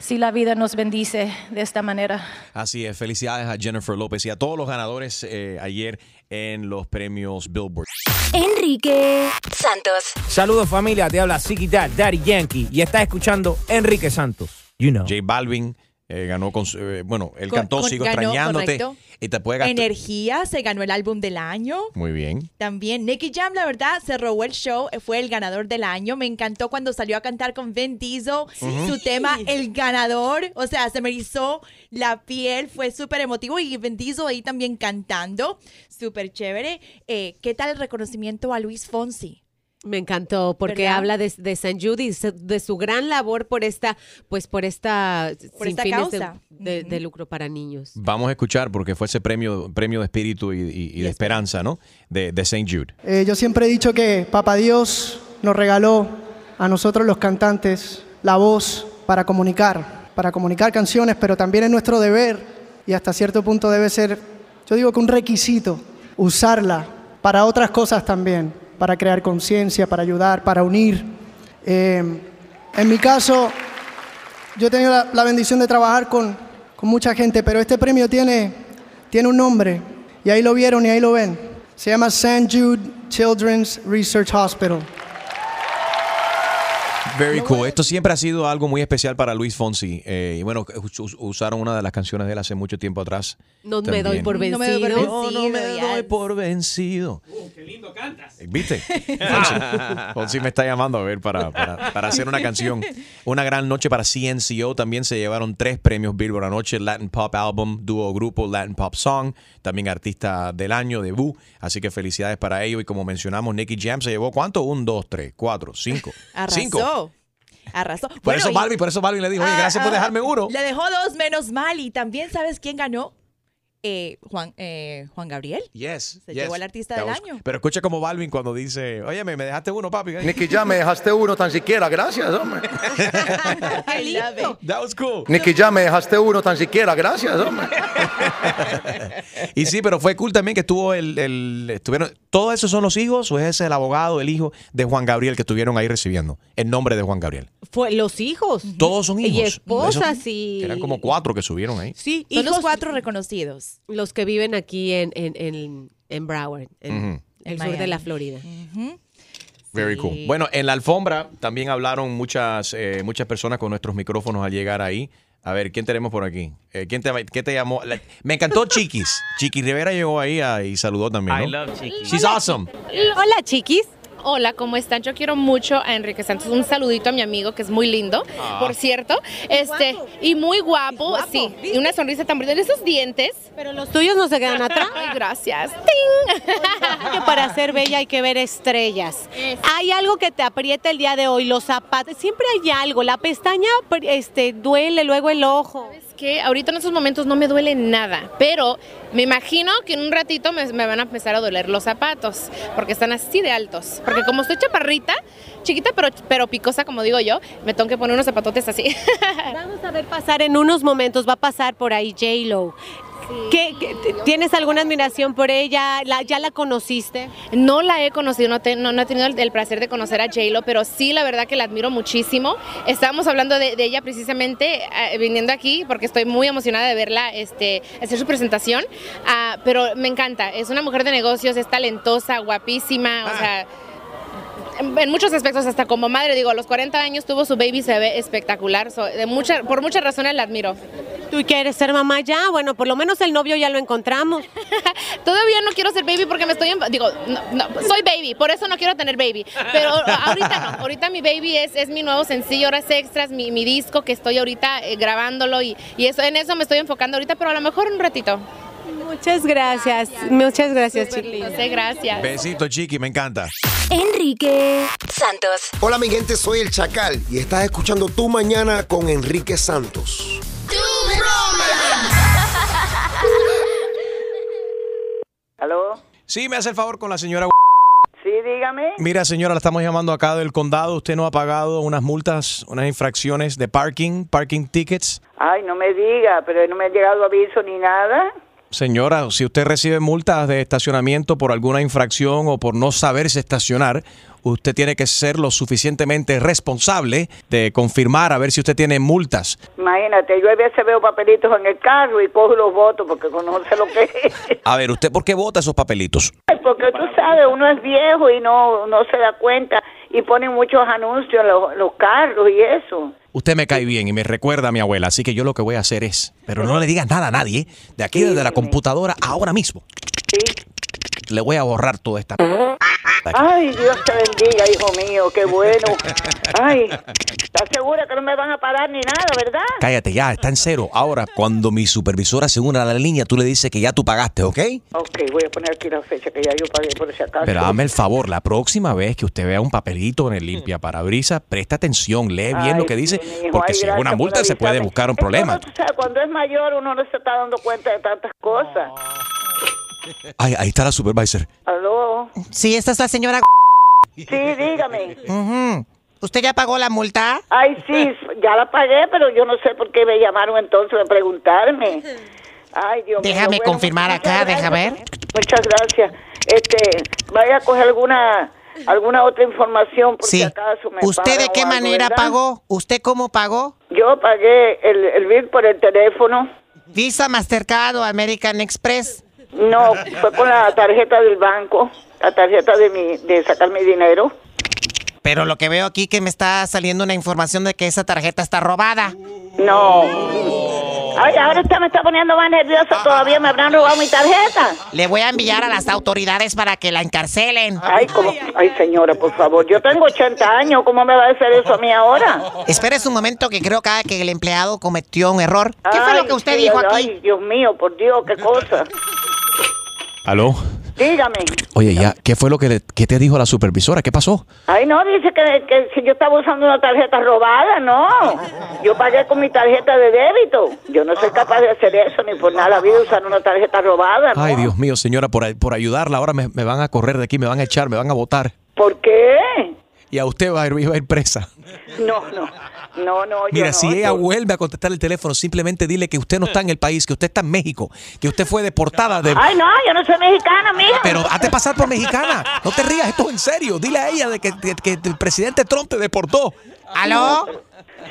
si la vida nos bendice de esta manera. Así es, felicidades a Jennifer López y a todos los ganadores eh, ayer en los premios Billboard. Enrique Santos. Saludos familia, te habla Dad, Daddy Yankee y estás escuchando Enrique Santos. You know. J Balvin Eh, ganó con, eh, bueno, él Con- cantó con- Sigo ganó, extrañándote y te puede gastar. Energía se ganó el álbum del año. Muy bien. También Nicky Jam, la verdad, se robó el show, fue el ganador del año. Me encantó cuando salió a cantar con Vin Diesel su tema El Ganador. O sea, se me erizó la piel, fue súper emotivo y Vin Diesel ahí también cantando. Súper chévere. Eh, ¿Qué tal el reconocimiento a Luis Fonsi? Me encantó porque ¿Verdad? habla de, de San Judy, de su gran labor por esta, pues por esta, Por sin esta fines de- causa. de, de lucro para niños. Vamos a escuchar porque fue ese premio, premio de espíritu y, y- y de esperanza, ¿no? De, de St. Jude. Eh, yo siempre he dicho que Papá Dios nos regaló a nosotros los cantantes la voz para comunicar, para comunicar canciones, pero también es nuestro deber y hasta cierto punto debe ser, yo digo que un requisito, usarla para otras cosas también, para crear conciencia, para ayudar, para unir. Eh, en mi caso, yo he tenido la, bendición de trabajar con, con mucha gente, pero este premio tiene, tiene un nombre y ahí lo vieron y ahí lo ven. Se llama St. Jude Children's Research Hospital. Very cool. Esto siempre ha sido algo muy especial para Luis Fonsi. Eh, y bueno, us- usaron una de las canciones de él hace mucho tiempo atrás. No me doy También. por No me doy por vencido. vencido, No, no me doy por vencido. qué lindo cantas. ¿Viste? Fonsi, <laughs> Fonsi me está llamando a ver para, para- para hacer una canción. Una gran noche para CNCO. También se llevaron tres premios Billboard anoche. Latin Pop Album, dúo grupo Latin Pop Song. También artista del año, debut. Así que felicidades para ellos. Y como mencionamos, Nicky Jam se llevó ¿cuánto? Un, dos, tres, cuatro, cinco. Arrasó. Cinco. Arrasó. Por Bueno, eso Balvin, por eso Balvin le dijo, oye, gracias por dejarme uno. Le dejó dos menos mal. Y también, ¿sabes quién ganó? Eh, Juan, eh, Juan Gabriel. Yes. Se yes. llevó al artista del año. Pero escucha como Balvin cuando dice, oye, me dejaste uno, papi. Nicky Jam, me dejaste uno tan siquiera, gracias, hombre. <laughs> That was cool. Nicky Jam, me dejaste uno tan siquiera, gracias, hombre. <laughs> Y sí, pero fue cool también que estuvo el, el- estuvieron, ¿todos esos son los hijos o es ese el abogado, el hijo de Juan Gabriel que estuvieron ahí recibiendo? El nombre de Juan Gabriel. Fue los hijos. Todos son hijos. Y esposas Esos- y... Eran como cuatro que subieron ahí. Sí, Son los hijos, cuatro reconocidos. Los que viven aquí en, en, en, en Broward, en el sur de la Florida. Very cool. Bueno, en la alfombra también hablaron muchas, eh, muchas personas con nuestros micrófonos al llegar ahí. A ver, ¿quién tenemos por aquí? Eh, ¿quién, te, qué te llamó? La- me encantó Chiquis. Chiquis Rivera llegó ahí ah, y saludó también, ¿no? I love Chiquis. She's awesome. Hola, chiquis. Hola, ¿cómo están? Yo quiero mucho a Enrique Santos. Un saludito a mi amigo, que es muy lindo, Ah. por cierto. Este, y muy guapo, sí. Y una sonrisa tan brillante. Esos dientes. Pero los tuyos no se quedan <laughs> atrás. Ay, gracias. ¡Ting! <laughs> para ser bella hay que ver estrellas. Hay algo que te aprieta el día de hoy, los zapatos, siempre hay algo, la pestaña este, duele, luego el ojo. que ahorita en estos momentos no me duele nada, pero me imagino que en un ratito me, me van a empezar a doler los zapatos, porque están así de altos. Porque como estoy chaparrita, chiquita pero, pero picosa, como digo yo, me tengo que poner unos zapatotes así. <laughs> Vamos a ver pasar en unos momentos, va a pasar por ahí J-Lo. ¿Qué- qué- ¿Tienes alguna admiración por ella? ¿La- ¿Ya la conociste? No la he conocido, no, te- no- no he tenido el, el placer de conocer a J-Lo, pero sí, la verdad que la admiro muchísimo. Estábamos hablando de, de ella precisamente eh, viniendo aquí, porque estoy muy emocionada de verla este, hacer su presentación. Ah, pero me encanta, es una mujer de negocios, es talentosa, guapísima, o sea. En muchos aspectos, hasta como madre, digo, a los 40 años tuvo su baby, se ve espectacular. so, de mucha- por muchas razones la admiro. ¿Tú quieres ser mamá ya? Bueno, por lo menos el novio ya lo encontramos. <laughs> Todavía no quiero ser baby porque me estoy... en- digo, no, no, soy baby, por eso no quiero tener baby. Pero ahorita no, ahorita mi baby es, es mi nuevo sencillo, horas extras, mi, mi disco que estoy ahorita eh, grabándolo y, y eso, en eso me estoy enfocando ahorita, pero a lo mejor un ratito. Muchas gracias, muchas gracias, No sé, gracias. Besito, Chiqui, me encanta. Enrique Santos. Hola mi gente, soy el Chacal y estás escuchando Tu Mañana con Enrique Santos. ¿Aló? Sí, me hace el favor con la señora. Sí, dígame. Mira, señora, la estamos llamando acá del condado. Usted no ha pagado unas multas, unas infracciones de parking, parking tickets. Ay, no me diga, pero no me ha llegado aviso ni nada. Señora, si usted recibe multas de estacionamiento por alguna infracción o por no saberse estacionar, usted tiene que ser lo suficientemente responsable de confirmar a ver si usted tiene multas. Imagínate, yo a veces veo papelitos en el carro y cojo los votos porque conoce lo que es. A ver, ¿usted por qué vota esos papelitos? Porque tú sabes, uno es viejo y no, no se da cuenta y ponen muchos anuncios en los, los carros y eso. Usted me cae bien y me recuerda a mi abuela, así que yo lo que voy a hacer es, pero no le digas nada a nadie, de aquí desde la computadora ahora mismo. Le voy a borrar toda esta... Ay, Dios te bendiga, hijo mío, qué bueno. <laughs> Ay, ¿estás segura que no me van a parar ni nada, verdad? Cállate ya, está en cero. Ahora, cuando mi supervisora se una a la línea, tú le dices que ya tú pagaste, ¿ok? Ok, voy a poner aquí la fecha que ya yo pagué por si acaso. Pero dame el favor, la próxima vez que usted vea un papelito en el limpia parabrisas, presta atención, lee bien Ay, lo que dice, hijo, porque ay, si es una multa se puede buscar un problema. uno, tú sabes, cuando es mayor uno no se está dando cuenta de tantas cosas. Ay, ahí está la supervisor. ¿Aló? Sí, esta es la señora. Sí, dígame. Ujú. ¿Usted ya pagó la multa? Ay, sí, ya la pagué, pero yo no sé por qué me llamaron entonces a preguntarme. Ay, Dios mío. Déjame bueno, confirmar acá, deja gracias. ver. Muchas gracias. Este, vaya a coger alguna alguna otra información por si Sí. acaso me ¿Usted de qué algo, manera ¿verdad? pagó? ¿Usted cómo pagó? Yo pagué el, el bill por el teléfono. Visa, Mastercard o American Express. No, fue con la tarjeta del banco, la tarjeta de mi de sacar mi dinero. Pero lo que veo aquí que me está saliendo una información de que esa tarjeta está robada. No. Ay, ahora usted me está poniendo más nerviosa todavía. Me habrán robado mi tarjeta. Le voy a enviar a las autoridades para que la encarcelen. Ay, como, ay, señora, por favor. Yo tengo 80 años. ¿Cómo me va a hacer eso a mí ahora? Espere un momento que creo que, que el empleado cometió un error. ¿Qué fue lo que usted sí, dijo aquí? Ay, Dios mío, por Dios, qué cosa. ¿Aló? Dígame. Oye, ya, ¿qué fue lo que, le- que te dijo la supervisora? ¿Qué pasó? Ay, no, dice que, que si yo estaba usando una tarjeta robada, no. Yo pagué con mi tarjeta de débito. Yo no soy capaz de hacer eso, ni por nada la vida usar una tarjeta robada, ¿no? Ay, Dios mío, señora, por, por ayudarla, ahora me, me van a correr de aquí, me van a echar, me van a votar. ¿Por qué? Y a usted va a ir, va a ir presa. No, no, no, no, yo Mira, no, si ella yo- vuelve a contestar el teléfono, simplemente dile que usted no está en el país, que usted está en México, que usted fue deportada de... Ay, no, yo no soy mexicana, mija. Pero hazte pasar por mexicana. No te rías, esto es en serio. Dile a ella de que, que- que el presidente Trump te deportó. ¿Aló?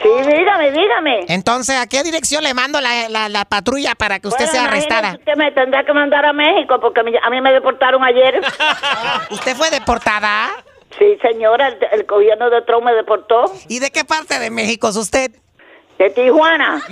Sí, dígame, dígame. Entonces, ¿a qué dirección le mando la, la- la patrulla para que usted Bueno, sea arrestada? usted me tendrá que mandar a México porque a mí, a mí me deportaron ayer. <laughs> ¿Usted fue deportada? Sí, señora, el, el gobierno de Trump me deportó. ¿Y de qué parte de México es usted? De Tijuana. <laughs>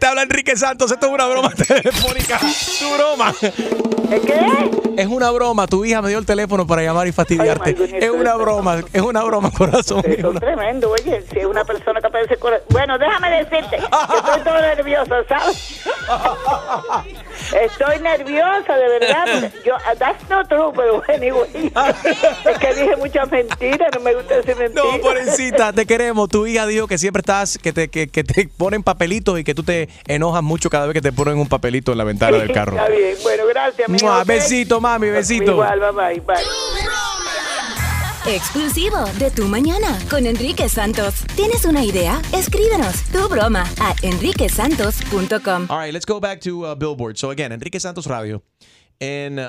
Te habla Enrique Santos, esto es una broma <laughs> telefónica. Tu broma. ¿Qué? Es una broma, tu hija me dio el teléfono para llamar y fastidiarte. Ay, my goodness, es una broma, es una broma, corazón. Es es una- tremendo, oye, si es una persona capaz de ser cora- Bueno, déjame decirte que estoy todo nerviosa, ¿sabes? <laughs> Estoy nerviosa, de verdad. Yo, uh, that's not true, pero anyway. <laughs> Es que dije muchas mentiras, no me gusta decir mentiras. No, pobrecita, te queremos. Tu hija dijo que siempre estás, que te, que, que te ponen papelitos y que tú te enojas mucho cada vez que te ponen un papelito en la ventana del carro. Está bien, bueno, gracias, mi Besito, mami, besito. Igual, bye bye, bye. Exclusivo de Tu Mañana con Enrique Santos. ¿Tienes una idea? Escríbenos tu broma a enriquesantos.com. All right, let's go back to uh, Billboard. So again, Enrique Santos Radio. En uh,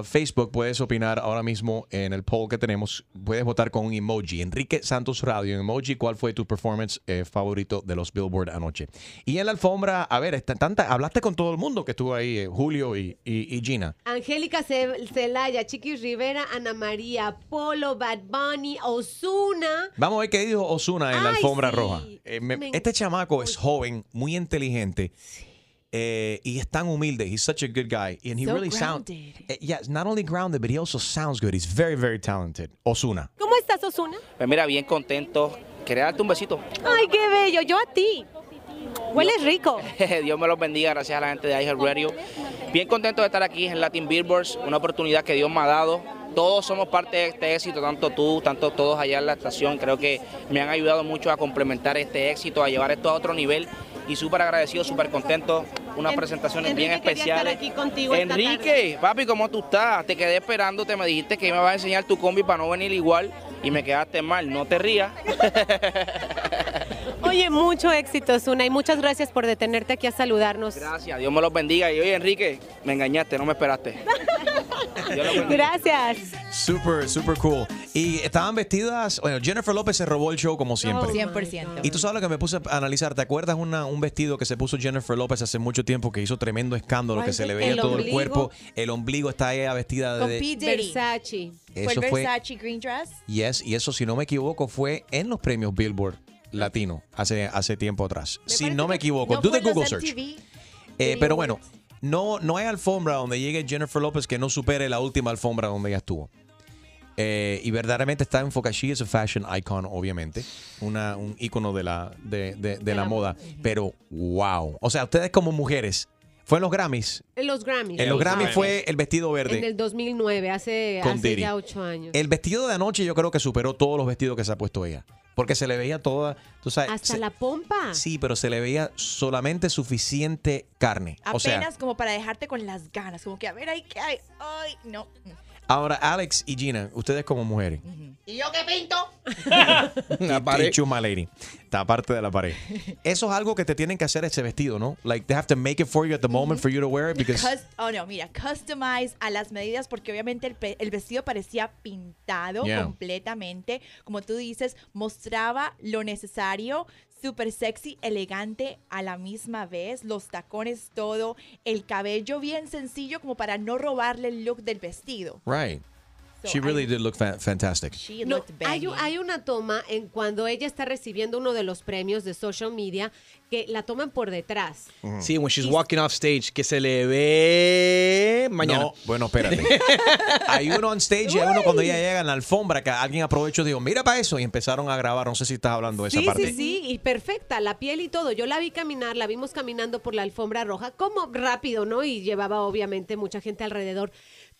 uh, Facebook puedes opinar ahora mismo en el poll que tenemos. Puedes votar con un emoji. Enrique Santos Radio, en emoji, ¿cuál fue tu performance eh, favorito de los Billboard anoche? Y en la alfombra, a ver, está tanta, hablaste con todo el mundo que estuvo ahí, eh, Julio y, y- y Gina. Angélica Ce- Celaya, Chiquis Rivera, Ana María, Polo, Bad Bunny, Osuna. Vamos a ver qué dijo Osuna en la alfombra sí. roja. Eh, me- Me este chamaco es joven, muy inteligente. Eh, y es tan humilde. He's such a good guy. And he So really sounds. yeah, not only grounded, but he also sounds good. He's very, very talented. Osuna. ¿Cómo estás, Osuna? Pues mira, bien contento. Quería darte un besito. Ay, qué bello. Yo a ti. Hueles rico. <laughs> Dios me los bendiga, gracias a la gente de iHeartRadio. Bien contento de estar aquí en Latin Billboards, una oportunidad que Dios me ha dado. Todos somos parte de este éxito, tanto tú, tanto todos allá en la estación. Creo que me han ayudado mucho a complementar este éxito, a llevar esto a otro nivel. Y súper agradecido, súper contento. Unas presentaciones bien Enrique, quería estar especiales. aquí contigo esta Enrique, papi, ¿cómo tú estás? Te quedé esperándote, me dijiste que me vas a enseñar tu combi para no venir igual y me quedaste mal. No te rías. <laughs> Oye, mucho éxito, Osuna, y muchas gracias por detenerte aquí a saludarnos. Gracias, Dios me los bendiga. Y oye, Enrique, me engañaste, no me esperaste. <laughs> Dios los bendiga. Gracias. Super, super cool. Y estaban vestidas, bueno, Jennifer López se robó el show como siempre. Oh, 100%. Y tú sabes lo que me puse a analizar. ¿Te acuerdas una, un vestido que se puso Jennifer López hace mucho tiempo que hizo tremendo escándalo, ¿Cuál que se le veía El todo el ombligo. cuerpo? El ombligo está ella vestida Con de. P. Diddy. Versace. Fue Eso el fue- Versace Green Dress. Yes, y eso, si no me equivoco, fue en los premios Billboard Latino hace, hace tiempo atrás. Si no me equivoco, No do the Google search. Eh, pero bueno, no, no hay alfombra donde llegue Jennifer López que no supere la última alfombra donde ella estuvo. Eh, y verdaderamente está enfocada. She is a fashion icon, obviamente. Una, un ícono de la, de, de- de la moda. Pero, wow. O sea, ustedes como mujeres, fue en los Grammys. En los Grammys. En los. Grammys fue el vestido verde. En el 2009, hace, hace ya ocho años. El vestido de anoche yo creo que superó todos los vestidos que se ha puesto ella. Porque se le veía toda, tú sabes, Hasta se- la pompa. sí, pero se le veía solamente suficiente carne. O Apenas sea, como para dejarte con las ganas. Como que, a ver, ahí qué hay. Ay, no. ahora Alex y Gina, ustedes como mujeres, ¿Y yo qué pinto? <laughs> la pared. Chuma lady, está parte de la pared. Eso es algo que te tienen que hacer ese vestido, ¿no? Like they have to make it for you at the moment for you to wear it because Cus- oh, no, mira, customize a las medidas porque obviamente el, el vestido parecía pintado Yeah. completamente. Como tú dices, mostraba lo necesario, súper sexy, elegante a la misma vez, los tacones, todo, el cabello bien sencillo como para no robarle el look del vestido. right. So She really did look fa- fantastic. She No, looked hay, hay una toma en cuando ella está recibiendo uno de los premios de social media que la toman por detrás. Sí, when she's walking off stage, que se le ve mañana. No, bueno, espérate. <laughs> hay uno on stage y hay uno cuando ella llega en la alfombra que alguien aprovechó y dijo, mira para eso y empezaron a grabar. No sé si estás hablando de esa Sí, parte. sí, sí, y perfecta, la piel y todo. Yo la vi caminar, la vimos caminando por la alfombra roja, como rápido, ¿no? Y llevaba obviamente mucha gente alrededor.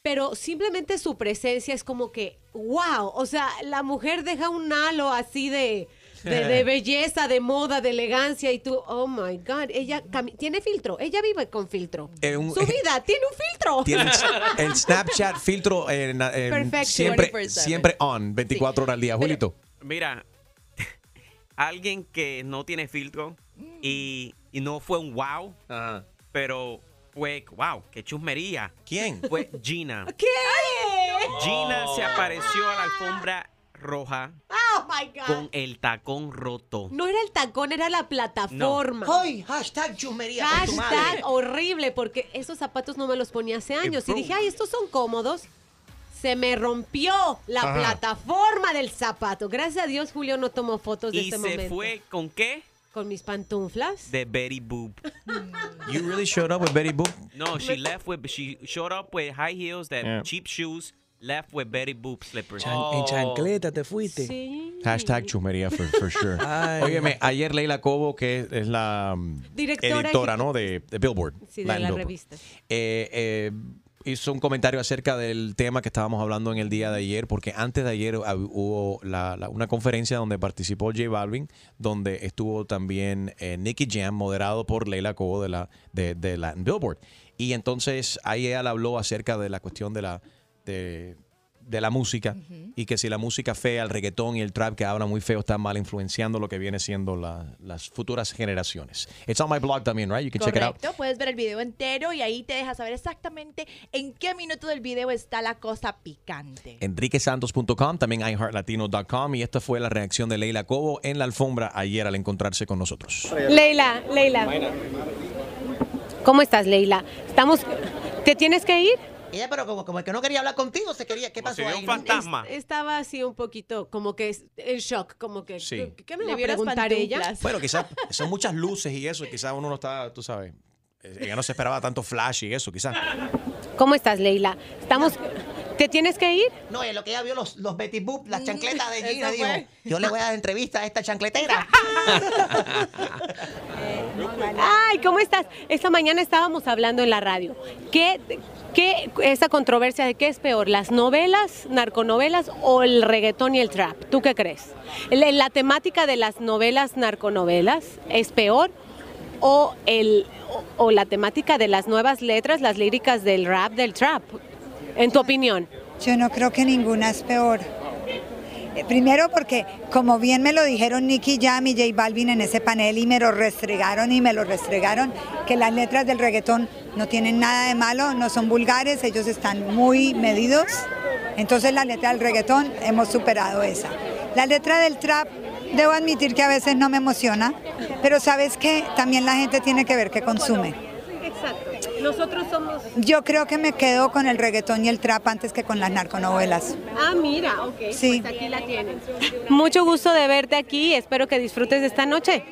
Pero simplemente su presencia es como que, wow, o sea, la mujer deja un halo así de, de, de <laughs> belleza, de moda, de elegancia y tú, oh my God, ella tiene filtro, ella vive con filtro. Eh, un- Su vida tiene un filtro. Tiene el, <laughs> el Snapchat filtro eh, eh, Perfecto. siempre, 24/7. siempre on, 24 horas al día. Julito. Mira, <laughs> alguien que no tiene filtro y, y no fue un wow, pero fue, wow, qué chusmería. ¿Quién? Fue Gina. <laughs> ¿Qué? Gina se apareció a la alfombra roja Oh my God. con el tacón roto. No era el tacón, era la plataforma. ¡Ay! Hashtag madre. Hashtag horrible, porque esos zapatos no me los ponía hace años. Y dije, ay, estos son cómodos. Se me rompió la Ajá. plataforma del zapato. Gracias a Dios, Julio no tomó fotos de Y este se momento. fue con qué? Con mis pantuflas. De Betty Boop. You really showed up with Betty Boop? No, she left with she showed up with high heels, that Yeah. cheap shoes, left with Betty Boop slippers. Chan- En chancleta te fuiste. Hashtag chusmería for, for sure. Óyeme, ayer Leila Cobo, que es la um, Directora editora ¿no? de, de Billboard. Sí, de Latin la revista. eh, eh, hizo un comentario acerca del tema que estábamos hablando en el día de ayer, porque antes de ayer hubo la- la- una conferencia donde participó J Balvin, donde estuvo también eh, Nicky Jam, moderado por Leila Cobo de la de, de Latin Billboard. Y entonces ahí le habló acerca de la cuestión de la de, de la música y que si la música fea, el reggaetón y el trap que hablan muy feo están mal influenciando lo que viene siendo la- las futuras generaciones. It's on my blog también, right? You can check it out. Puedes ver el video entero y ahí te deja saber exactamente en qué minuto del video está la cosa picante. enriquesantos.com, también iHeartLatino.com y esta fue la reacción de Leila Cobo en la alfombra ayer al encontrarse con nosotros. Leila, Leila. ¿Cómo estás, Leila? Estamos. ¿Te tienes que ir? Ella, pero como, como que no quería hablar contigo, se quería. ¿Qué pasó ahí? Es- estaba así un poquito, como que es- en shock, como que. Sí. ¿Qué, qué me Le va a preguntar ella? Bueno, quizás <laughs> son muchas luces y eso, y quizás uno no está, tú sabes, eh, ella no se esperaba tanto flash y eso, quizás. ¿Cómo estás, Leila? Estamos. ¿Te tienes que ir? No, es lo que ella vio los, los Betty Boop, las chancletas de <laughs> Gina, dijo, yo le voy a dar entrevista a esta chancletera. <laughs> Ay, ¿cómo estás? Esta mañana estábamos hablando en la radio. ¿Qué, qué esa controversia de qué es peor, las novelas, narconovelas o el reggaetón y el trap? ¿Tú qué crees? ¿La, la temática de las novelas, narconovelas es peor o el o, o la temática de las nuevas letras, las líricas del rap, del trap? En tu opinión. Yo no creo que ninguna es peor. Eh, Primero porque, como bien me lo dijeron Nicky Jam y J Balvin en ese panel y me lo restregaron y me lo restregaron, que las letras del reggaetón no tienen nada de malo, no son vulgares, ellos están muy medidos Entonces la letra del reggaetón hemos superado esa. La letra del trap, debo admitir que a veces no me emociona, pero sabes que también la gente tiene que ver qué consume. Exacto. Nosotros somos... Yo creo que me quedo con el reggaetón y el trap antes que con las narconovelas. Ah, mira, ok. Sí. Pues aquí la tienen. Mucho gusto de verte aquí. Espero que disfrutes de esta noche.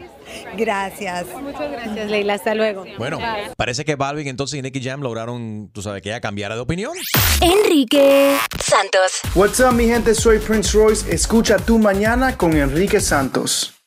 Gracias. Muchas gracias, Leila. Hasta luego. Bueno, parece que Balvin entonces y Nicky Jam lograron, tú sabes, que ella cambiara de opinión. Enrique Santos. What's up, mi gente? Soy Prince Royce. Escucha tu mañana con Enrique Santos.